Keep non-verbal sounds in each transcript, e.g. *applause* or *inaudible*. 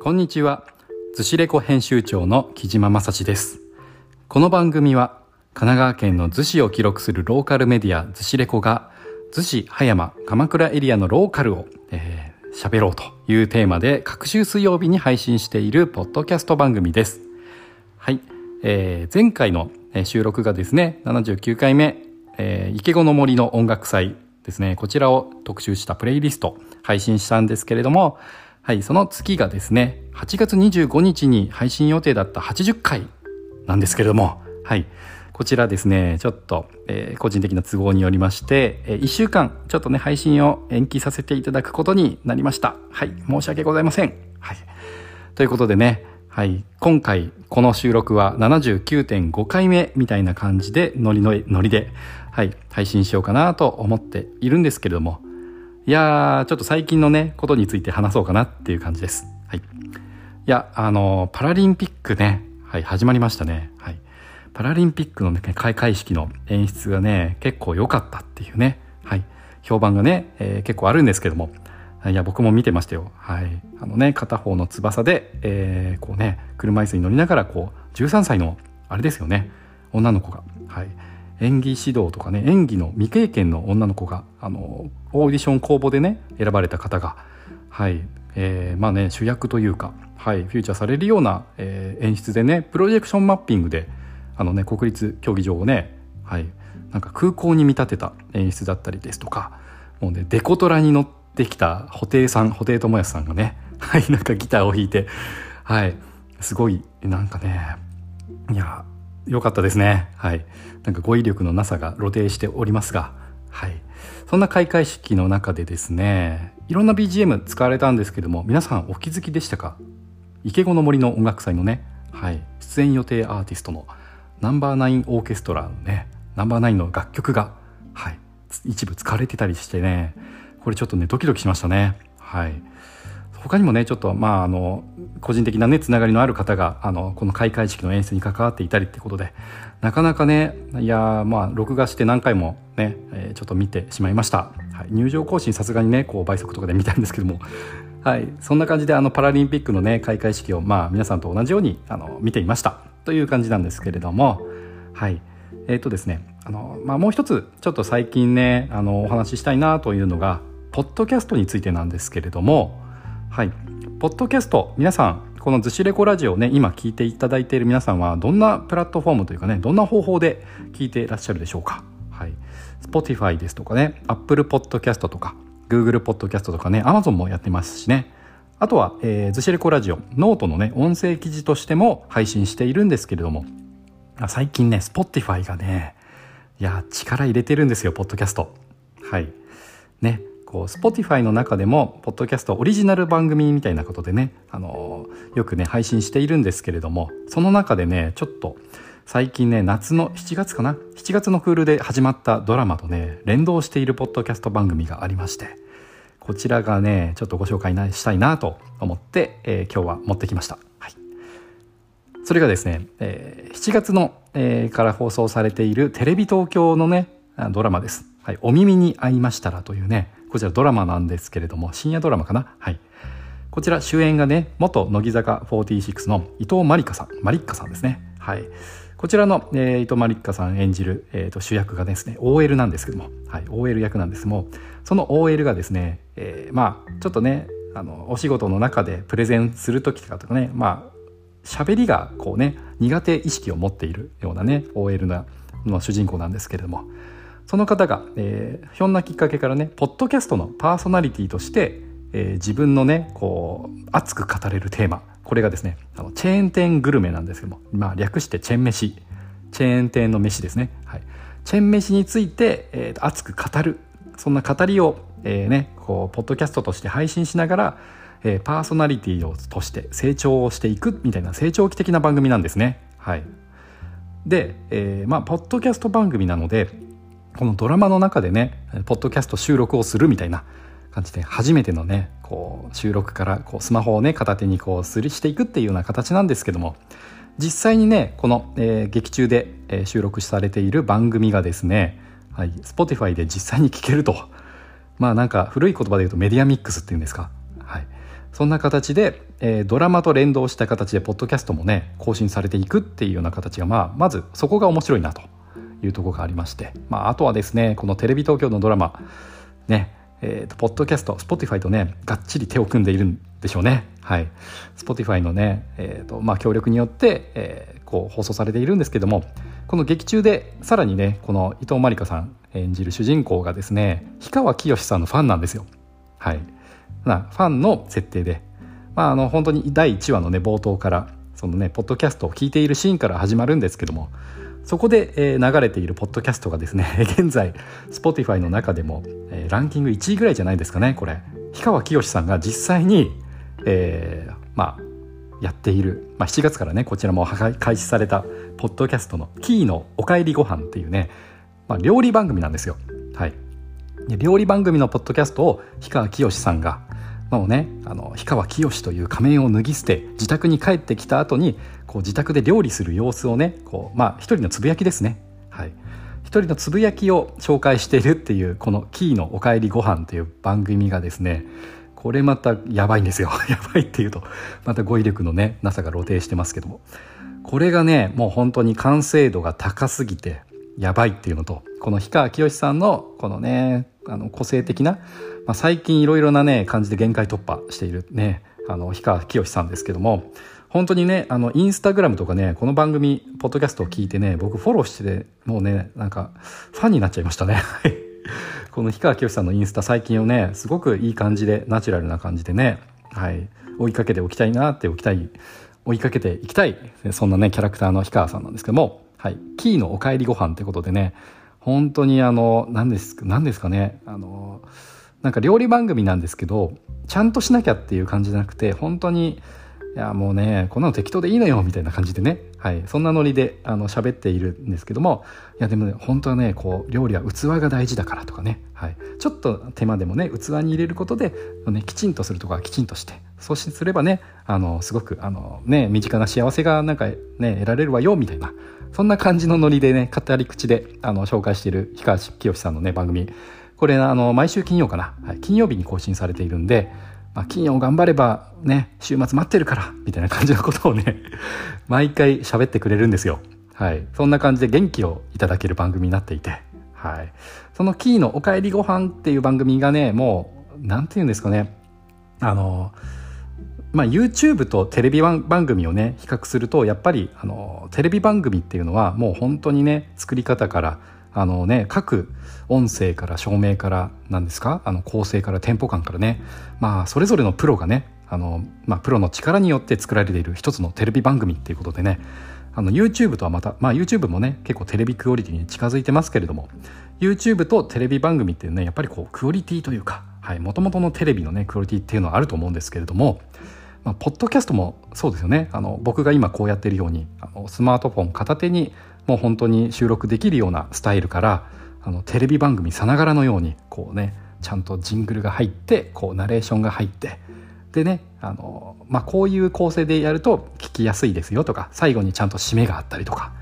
こんにちは。逗子レコ編集長の木島正史です。この番組は神奈川県の逗子を記録するローカルメディア逗子レコが逗子、葉山、鎌倉エリアのローカルを、えー、喋ろうというテーマで各週水曜日に配信しているポッドキャスト番組です。はい。えー、前回の収録がですね、79回目、えー、池子の森の音楽祭ですね、こちらを特集したプレイリスト配信したんですけれども、はい、その月がですね、8月25日に配信予定だった80回なんですけれども、はい、こちらですね、ちょっと、えー個人的な都合によりまして、え1週間、ちょっとね、配信を延期させていただくことになりました。はい、申し訳ございません。はい。ということでね、はい、今回この収録は79.5回目みたいな感じでノリのノリで、はい、配信しようかなと思っているんですけれどもいやーちょっと最近のねことについて話そうかなっていう感じです。はい、いやあのパラリンピックね、はい、始まりましたね。はい、パラリンピックのね開会式の演出がね結構良かったっていうね、はい、評判がね、えー結構あるんですけども。い。や僕も見てましたよ。はい、あのね片方の翼で、えーこうね車椅子に乗りながらこう13歳のあれですよね。女の子が、はい、演技指導とかね演技の未経験の女の子があのオーディション公募でね選ばれた方が、はいえーまあね主役というか、はい、フューチャーされるような、えー演出でねプロジェクションマッピングであのね国立競技場をね、はい、なんか空港に見立てた演出だったりですとかもうねデコトラに乗ってきた布袋さん布袋寅泰さんがねはいなんかギターを弾いてはいすごいなんかねいや良かったですね。はい。なんか語彙力のなさが露呈しておりますが。はい。そんな開会式の中でですねいろんな BGM 使われたんですけども皆さんお気づきでしたか？池子の森の音楽祭のね、はい、出演予定アーティストのナンバーナインオーケストラのねナンバーナインの楽曲が、はい、一部使われてたりしてね。これちょっとねドキドキしましたね。はい。他にもねちょっとまああの個人的なねつながりのある方があのこの開会式の演出に関わっていたりってことでなかなかねいやまあ録画して何回もね、えーちょっと見てしまいました、はい、入場行進さすがにねこう倍速とかで見たんですけども。はい。そんな感じであのパラリンピックのね開会式をまあ皆さんと同じようにあの見ていました。という感じなんですけれども。はい。えっ、とですねあの、まあ、もう一つちょっと最近ねあのお話ししたいなというのがポッドキャストについてなんですけれども。はい、ポッドキャスト皆さんこの「逗子レコラジオね」今聞いていただいている皆さんはどんなプラットフォームというかねどんな方法で聞いていらっしゃるでしょうか、はい、Spotify ですとかね Apple Podcast とか Google Podcast とかね Amazon もやってますしね。あとは、えー、逗子レコラジオノートのね音声記事としても配信しているんですけれども。最近ね Spotify がねいや力入れてるんですよポッドキャスト。はい。ねこう Spotify の中でもポッドキャストオリジナル番組みたいなことでね、あのーよくね配信しているんですけれどもその中でねちょっと最近ね夏の7月かな？7月のクールで始まったドラマとね連動しているポッドキャスト番組がありましてこちらがねちょっとご紹介したいなと思って、えー今日は持ってきました。はいそれがですね、えー7月の、えーから放送されているテレビ東京のねドラマです。はい、お耳に合いましたらというねこちらドラマなんですけれども深夜ドラマかな？はい。こちら主演がね元乃木坂46の伊藤まりかさん。マリッカさんですね。はい。こちらの、えー伊藤まりっかさん演じる、えーと主役がですね OL なんですけども、はい、OL 役なんですけどもその OL がですね、えーまあちょっとねあのお仕事の中でプレゼンする時とかとかねまあ喋りがこうね苦手意識を持っているようなね OL なの主人公なんですけれども。その方が、えーひょんなきっかけからねポッドキャストのパーソナリティとして、えー自分のねこう熱く語れるテーマ。これがですねあのチェーン店グルメなんですけども、まあ、略してチェーン飯。チェーン店の飯ですね、はい、チェーン飯について、えー熱く語る。そんな語りを、えーねこうポッドキャストとして配信しながら、えーパーソナリティをとして成長をしていくみたいな成長期的な番組なんですね。はい、で、えーまあポッドキャスト番組なのでこのドラマの中でねポッドキャスト収録をするみたいな感じで初めてのねこう収録からこうスマホをね片手にこうすりしていくっていうような形なんですけども実際にねこの、えー劇中で、えー収録されている番組がですね、はい、Spotify で実際に聞けると。まあなんか古い言葉で言うとメディアミックスっていうんですか、はい、そんな形で、えー、ドラマと連動した形でポッドキャストもね更新されていくっていうような形が、まあ、まずそこが面白いなと。いうところがありまして、まあ、あとはですねこのテレビ東京のドラマねえーと、ポッドキャスト Spotify とねがっちり手を組んでいるんでしょうね。はい。Spotify のね、えーとまあ、協力によって、えー、こう放送されているんですけどもこの劇中でさらにねこの伊藤まりかさん演じる主人公がですね氷川きよしさんのファンなんですよ。はい。なファンの設定で。まああの本当に第1話のね冒頭からそのねポッドキャストを聞いているシーンから始まるんですけどもそこで、え、流れているポッドキャストがですね *laughs* 現在 Spotify の中でも、え、ランキング1位ぐらいじゃないですかねこれ。氷川きよしさんが実際に、えー、まあやっている、まあ、7月からねこちらも開始されたポッドキャストの「キーのおかえりご飯っていうね、まあ、料理番組なんですよ。はい、料理番組のポッドキャストを氷川きよしさんがもうねあの氷川きよしという仮面を脱ぎ捨て自宅に帰ってきた後にこう自宅で料理する様子をねこうまあ一人のつぶやきですね。はい。一人のつぶやきを紹介しているっていうこの「キーのおかえりご飯っていう番組がですねこれまたやばいんですよ。*laughs* やばいっていうとまた語彙力のねなさが露呈してますけども。これがねもう本当に完成度が高すぎてやばいっていうのとこの氷川きよしさんのこのねあの個性的な、まあ、最近いろいろなね感じで限界突破しているねあの氷川きよしさんですけども本当にねあのインスタグラムとかねこの番組ポッドキャストを聞いてね僕フォローしてもうねなんかファンになっちゃいましたね。*laughs* この氷川きよしさんのインスタ最近をねすごくいい感じでナチュラルな感じでねはい追いかけておきたいなっておきたい追いかけていきたいそんなねキャラクターの氷川さんなんですけどもはい、キーのおかえりご飯ってことでね本当にあの何です何ですかねあのなんか料理番組なんですけどちゃんとしなきゃっていう感じじゃなくて本当にいやもうねこんなの適当でいいのよみたいな感じでね、はい、そんなノリであの喋っているんですけどもいやでもね本当はねこう料理は器が大事だからとかね、はい、ちょっと手間でもね器に入れることで、ね、きちんとするとこはきちんとしてそうすればねあのすごくあの、ね、身近な幸せがなんか、ね、得られるわよみたいな。そんな感じのノリでね語り口であの紹介している氷川きよしさんのね番組これあの毎週金曜かな、はい、金曜日に更新されているんでまあ、金曜頑張ればね、週末待ってるから、みたいな感じのことをね、*laughs* 毎回喋ってくれるんですよ。はい。そんな感じで元気をいただける番組になっていて、はい。そのキーのおかえりご飯っていう番組がね、もう、なんて言うんですかね、あの、まあ、YouTube とテレビ番組をね比較するとやっぱりあのテレビ番組っていうのはもう本当にね作り方からあのね各音声から照明から何ですかあの構成からテンポ感からねまあそれぞれのプロがねあの、まあ、プロの力によって作られている一つのテレビ番組っていうことでねあの YouTube とはまた、まあ、YouTube もね結構テレビクオリティに近づいてますけれども YouTube とテレビ番組っていうねやっぱりこうクオリティというかもともとのテレビのねクオリティっていうのはあると思うんですけれどもまあ、ポッドキャストもそうですよね。あの僕が今こうやってるようにあのスマートフォン片手にもう本当に収録できるようなスタイルからあのテレビ番組さながらのようにこうねちゃんとジングルが入ってこうナレーションが入ってでねあの、まあ、こういう構成でやると聞きやすいですよとか最後にちゃんと締めがあったりとか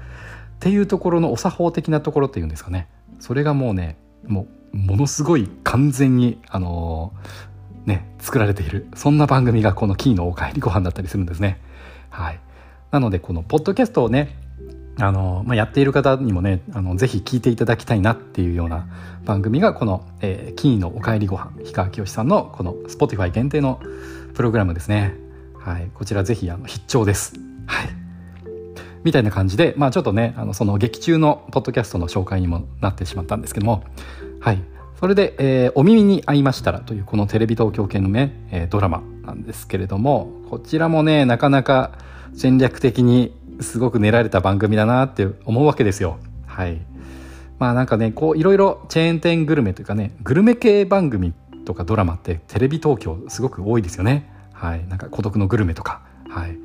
っていうところのお作法的なところっていうんですかね。それがもうねもうものすごい完全にあのね作られているそんな番組がこの「キーのおかえりご飯だったりするんですねはいなのでこのポッドキャストをねあの、まあ、やっている方にもね、あの、ぜひ聞いていただきたいなっていうような番組が、この、えー、キーのおかえりご飯、氷川きよしさんの、この Spotify 限定のプログラムですね。はい。こちらぜひ、あの、必聴です。はい。みたいな感じで、まあちょっとね、あの、その劇中のポッドキャストの紹介にもなってしまったんですけども、はい。それで、えー、お耳に合いましたらというこのテレビ東京系のね、えー、ドラマなんですけれども、こちらもね、なかなか戦略的にすごく練られた番組だなって思うわけですよ。はい。まあなんかね、こういろいろチェーン店グルメというかね、グルメ系番組とかドラマってテレビ東京すごく多いですよね。はい。なんか孤独のグルメとか。はい。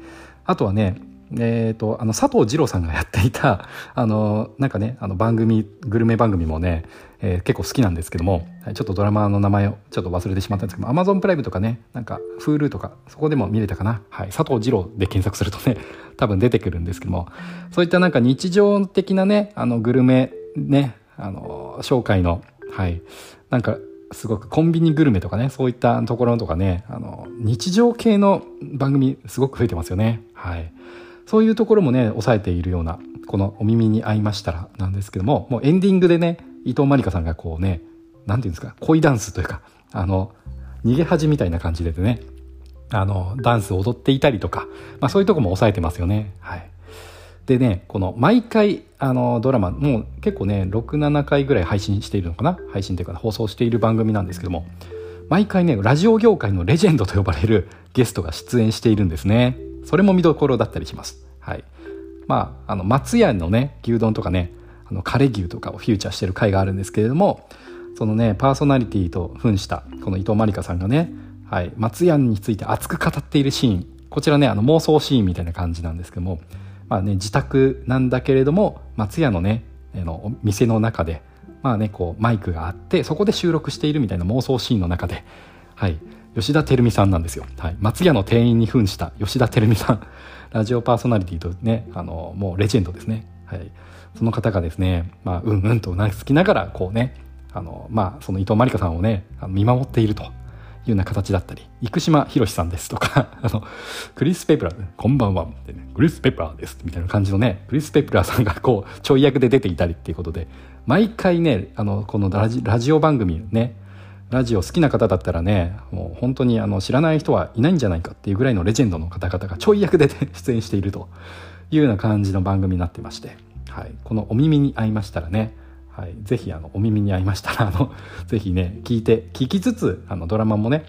あとはね、えっ、ー、と、あの、佐藤二郎さんがやっていた、*laughs* あの、なんかね、あの番組、グルメ番組もね、えー、結構好きなんですけども、ちょっとドラマの名前をちょっと忘れてしまったんですけども、Amazon プライムとかね、なんか Hulu とか、そこでも見れたかな。はい。佐藤二郎で検索するとね、*laughs* 多分出てくるんですけども、そういったなんか日常的なね、あの、グルメ、ね、あの、紹介の、はい。なんか、すごくコンビニグルメとかねそういったところとかねあの日常系の番組すごく増えてますよねはいそういうところもね抑えているようなこの「お耳に合いましたら」なんですけどももうエンディングでね伊藤まりかさんがこうね何て言うんですか恋ダンスというかあの逃げ恥みたいな感じでねあのダンスを踊っていたりとか、まあ、そういうとこも抑えてますよね。はい。でねこの毎回あのドラマもう結構ね67回ぐらい配信しているのかな？配信というか放送している番組なんですけども毎回ねラジオ業界のレジェンドと呼ばれるゲストが出演しているんですね。それも見どころだったりします。はい。まああの松屋のね牛丼とかねあの枯牛とかをフューチャーしてる回があるんですけれどもそのねパーソナリティと扮したこの伊藤まりかさんがね、はい、松屋について熱く語っているシーンこちらねあの妄想シーンみたいな感じなんですけどもまあね、自宅なんだけれども松屋のねの店の中で、まあね、こうマイクがあってそこで収録しているみたいな妄想シーンの中で、はい、吉田照美さんなんですよ、はい、松屋の店員に扮した吉田照美さん。*laughs* ラジオパーソナリティとねあのもうレジェンドですね、はい、その方がですね、まあ、うんうんとうなずきながらこうねあの、まあ、その伊藤まりかさんをね見守っていると。いうような形だったり、生島博さんですとか、*laughs* あの、クリス・ペプラー、こんばんは、ってね、クリス・ペプラーです、みたいな感じのね、クリス・ペプラーさんがこう、ちょい役で出ていたりっていうことで、毎回ね、あの、このラジラジオ番組ね、ラジオ好きな方だったらね、もう本当にあの知らない人はいないんじゃないかっていうぐらいのレジェンドの方々がちょい役で、出演しているというような感じの番組になってまして、はい、このお耳に合いましたらね、はい、ぜひあのお耳に合いましたらあの *laughs* ぜひね聞いて聞きつつあのドラマもね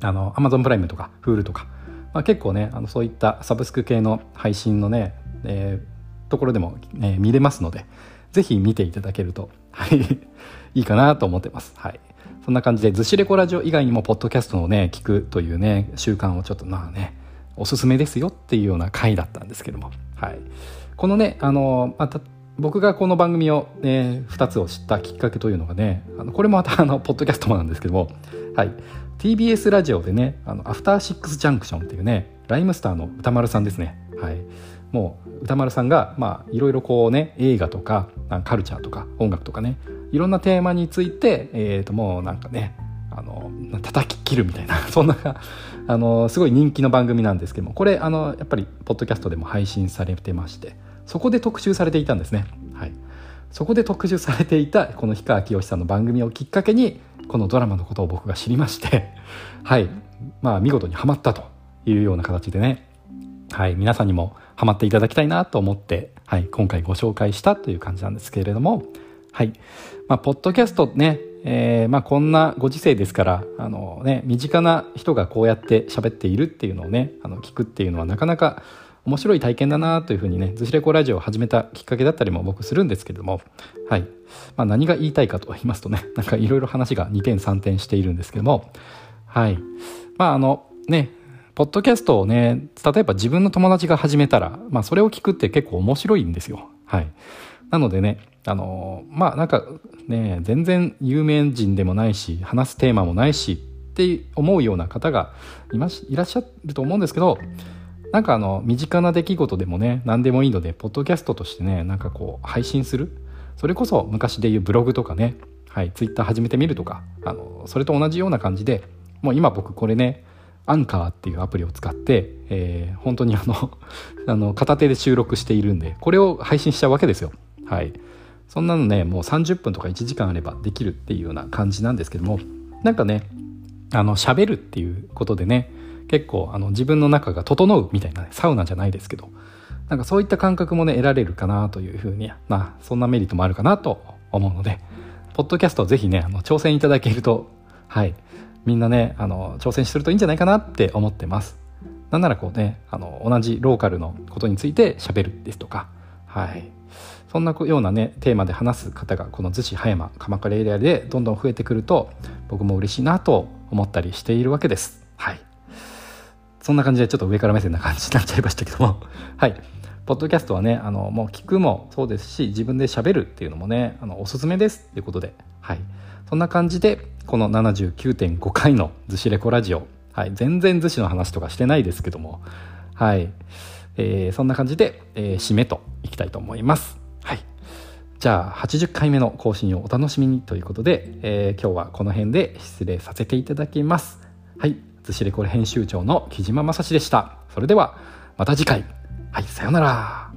あの Amazon プライムとか Hulu とか、まあ、結構ねあのそういったサブスク系の配信のね、えー、ところでも、えー、見れますのでぜひ見ていただけると、はい、*laughs* いいかなと思ってます。はい。そんな感じで、ずしレコラジオ以外にも、ポッドキャストをね、聞くというね、習慣をちょっと、まあね、おすすめですよっていうような回だったんですけども、はい。このね、あの、また、僕がこの番組を、ね、2つを知ったきっかけというのがねあのこれもまたあのポッドキャストもなんですけども、はい、TBS ラジオでね「あのアフターシックス・ジャンクション」っていうねライムスターの歌丸さんですね、はい、もう歌丸さんがまあいろいろこうね映画とかカルチャーとか音楽とかねいろんなテーマについて、えー、ともうなんかねあの叩き切るみたいな *laughs* そんなあのすごい人気の番組なんですけどもこれあのやっぱりポッドキャストでも配信されてましてそこで特集されていたんですね。はい、そこで特集されていたこの氷川きよしさんの番組をきっかけにこのドラマのことを僕が知りまして *laughs* はい。まあ見事にはまったというような形でね。はい。皆さんにもハマっていただきたいなと思って、はい、今回ご紹介したという感じなんですけれどもはいまあポッドキャストねえー、まあこんなご時世ですからあのね身近な人がこうやって喋っているっていうのをねあの聞くっていうのはなかなか面白い体験だなというふうにね、ズシレコラジオを始めたきっかけだったりも僕するんですけども、はい。まあ何が言いたいかと言いますとね、*laughs* なんかいろいろ話が2点3点しているんですけども、はい。まああの、ね、ポッドキャストをね、例えば自分の友達が始めたら、まあそれを聞くって結構面白いんですよ。はい。なのでね、あのまあなんかね、全然有名人でもないし、話すテーマもないしって思うような方がいましいらっしゃると思うんですけど、なんかあの身近な出来事でもね何でもいいのでポッドキャストとしてねなんかこう配信する。それこそ昔でいうブログとかねはいツイッター始めてみるとかあのそれと同じような感じでもう今僕これねアンカーっていうアプリを使って、えー、本当にあの *laughs* あの片手で収録しているんでこれを配信しちゃうわけですよ。はい。そんなのねもう30分とか1時間あればできるっていうような感じなんですけどもなんかねあの喋るっていうことでね結構あの自分の中が整うみたいな、ね、サウナじゃないですけどなんかそういった感覚もね得られるかなというふうにまあそんなメリットもあるかなと思うのでポッドキャストぜひねあの挑戦いただけるとはい。みんなねあの挑戦するといいんじゃないかなって思ってます。なんならこうねあの同じローカルのことについて喋るですとかはい。そんなようなねテーマで話す方がこの逗子葉山鎌倉エリアでどんどん増えてくると僕も嬉しいなと思ったりしているわけです。はい。そんな感じでちょっと上から目線な感じになっちゃいましたけども。*laughs* はい。ポッドキャストはねあのもう聞くもそうですし自分でしゃべるっていうのもねあのおすすめですっていうことで。はい。そんな感じでこの79.5回の「ずしレコラジオ」はい、全然逗子の話とかしてないですけども。はい、えー、そんな感じで、えー、締めといきたいと思います。はい。じゃあ80回目の更新をお楽しみにということで、えー、今日はこの辺で失礼させていただきます。はい。ずしレコ編集長の木島正史でした。それではまた次回。はい。さようなら。